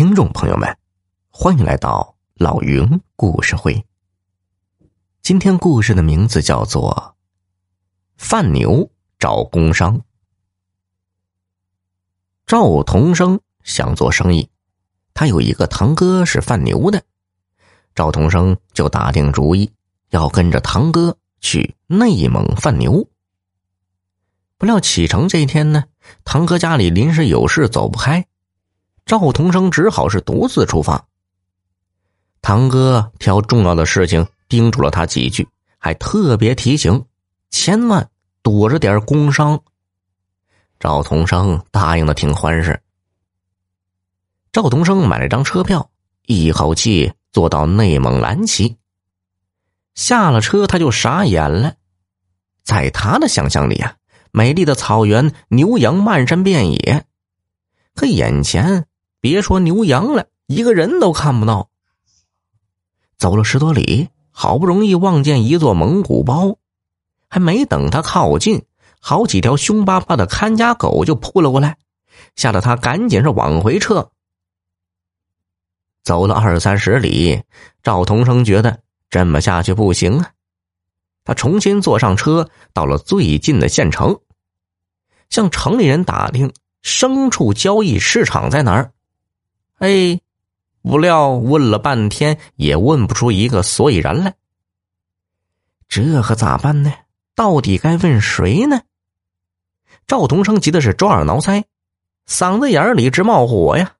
听众朋友们，欢迎来到老云故事会。今天故事的名字叫做《范牛找工商》。赵同生想做生意，他有一个堂哥是贩牛的，赵同生就打定主意要跟着堂哥去内蒙贩牛。不料启程这一天呢，堂哥家里临时有事走不开。赵同生只好是独自出发。堂哥挑重要的事情叮嘱了他几句，还特别提醒，千万躲着点工伤。赵同生答应的挺欢实。赵同生买了张车票，一口气坐到内蒙蓝旗。下了车，他就傻眼了，在他的想象里啊，美丽的草原，牛羊漫山遍野，可眼前。别说牛羊了，一个人都看不到。走了十多里，好不容易望见一座蒙古包，还没等他靠近，好几条凶巴巴的看家狗就扑了过来，吓得他赶紧是往回撤。走了二三十里，赵同生觉得这么下去不行啊，他重新坐上车，到了最近的县城，向城里人打听牲畜交易市场在哪儿。哎，不料问了半天也问不出一个所以然来。这可咋办呢？到底该问谁呢？赵同生急的是抓耳挠腮，嗓子眼里直冒火呀。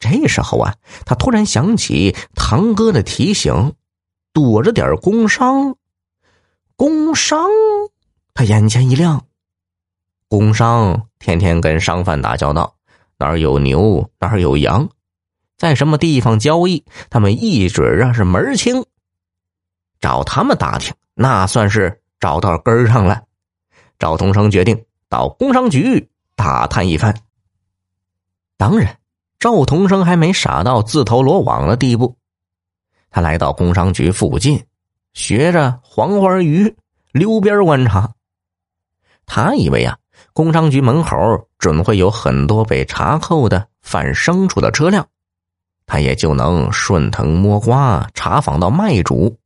这时候啊，他突然想起堂哥的提醒，躲着点工伤。工伤，他眼前一亮。工伤天天跟商贩打交道。哪儿有牛，哪儿有羊，在什么地方交易，他们一准啊是门清。找他们打听，那算是找到根儿上了。赵同生决定到工商局打探一番。当然，赵同生还没傻到自投罗网的地步。他来到工商局附近，学着黄花鱼溜边观察。他以为啊。工商局门口准会有很多被查扣的贩牲畜的车辆，他也就能顺藤摸瓜查访到卖主。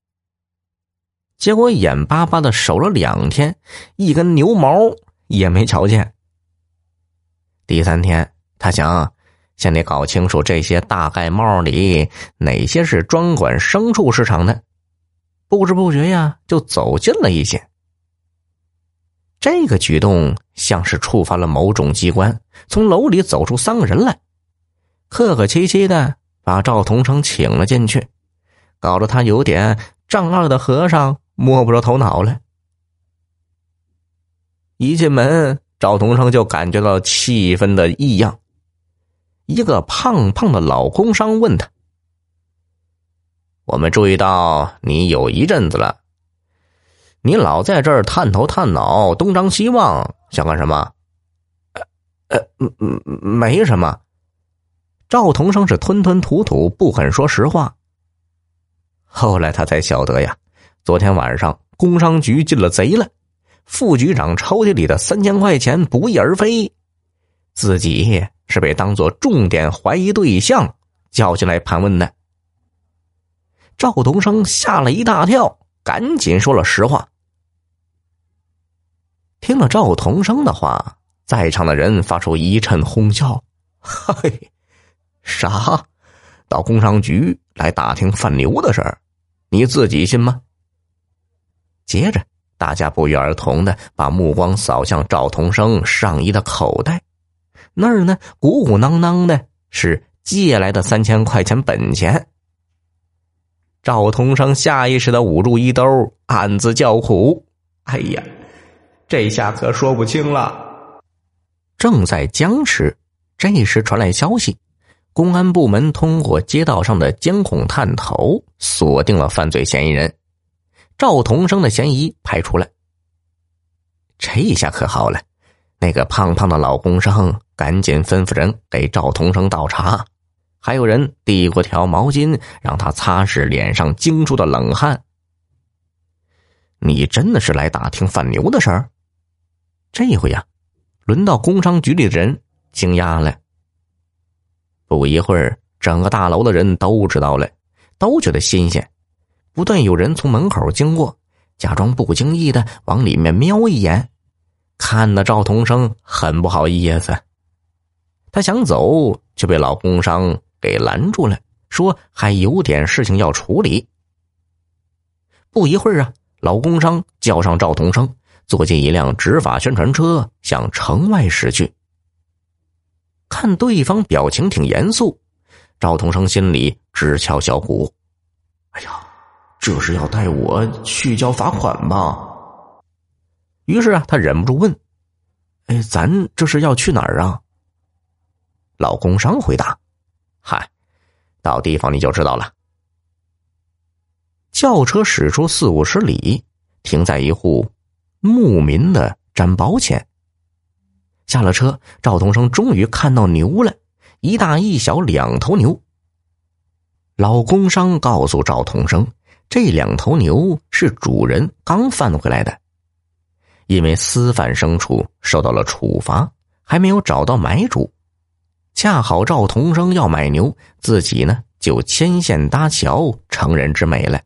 结果眼巴巴的守了两天，一根牛毛也没瞧见。第三天，他想先得搞清楚这些大盖帽里哪些是专管牲畜市场的，不知不觉呀，就走近了一些。这个举动像是触发了某种机关，从楼里走出三个人来，客客气气的把赵同生请了进去，搞得他有点丈二的和尚摸不着头脑了。一进门，赵同生就感觉到气氛的异样。一个胖胖的老工商问他：“我们注意到你有一阵子了。”你老在这儿探头探脑，东张西望，想干什么？呃呃，没什么。赵同生是吞吞吐吐，不肯说实话。后来他才晓得呀，昨天晚上工商局进了贼了，副局长抽屉里的三千块钱不翼而飞，自己是被当做重点怀疑对象叫进来盘问的。赵同生吓了一大跳，赶紧说了实话。听了赵同生的话，在场的人发出一阵哄笑。嘿，啥？到工商局来打听贩牛的事儿，你自己信吗？接着，大家不约而同的把目光扫向赵同生上衣的口袋，那儿呢，鼓鼓囊囊的是借来的三千块钱本钱。赵同生下意识的捂住衣兜，暗自叫苦：“哎呀！”这下可说不清了。正在僵持，这时传来消息，公安部门通过街道上的监控探头，锁定了犯罪嫌疑人赵同生的嫌疑排除了。这下可好了，那个胖胖的老工商赶紧吩咐人给赵同生倒茶，还有人递过条毛巾让他擦拭脸上惊出的冷汗。你真的是来打听贩牛的事儿？这回呀，轮到工商局里的人惊讶了。不一会儿，整个大楼的人都知道了，都觉得新鲜。不断有人从门口经过，假装不经意的往里面瞄一眼，看得赵同生很不好意思。他想走，却被老工商给拦住了，说还有点事情要处理。不一会儿啊，老工商叫上赵同生，坐进一辆执法宣传车，向城外驶去。看对方表情挺严肃，赵同生心里直敲小鼓：“哎呀，这是要带我去交罚款吧？”于是啊，他忍不住问：“哎，咱这是要去哪儿啊？”老工商回答：“嗨，到地方你就知道了。”轿车驶出四五十里，停在一户牧民的毡包前。下了车，赵同生终于看到牛了，一大一小两头牛。老工商告诉赵同生，这两头牛是主人刚贩回来的，因为私贩牲畜受到了处罚，还没有找到买主。恰好赵同生要买牛，自己呢就牵线搭桥，成人之美了。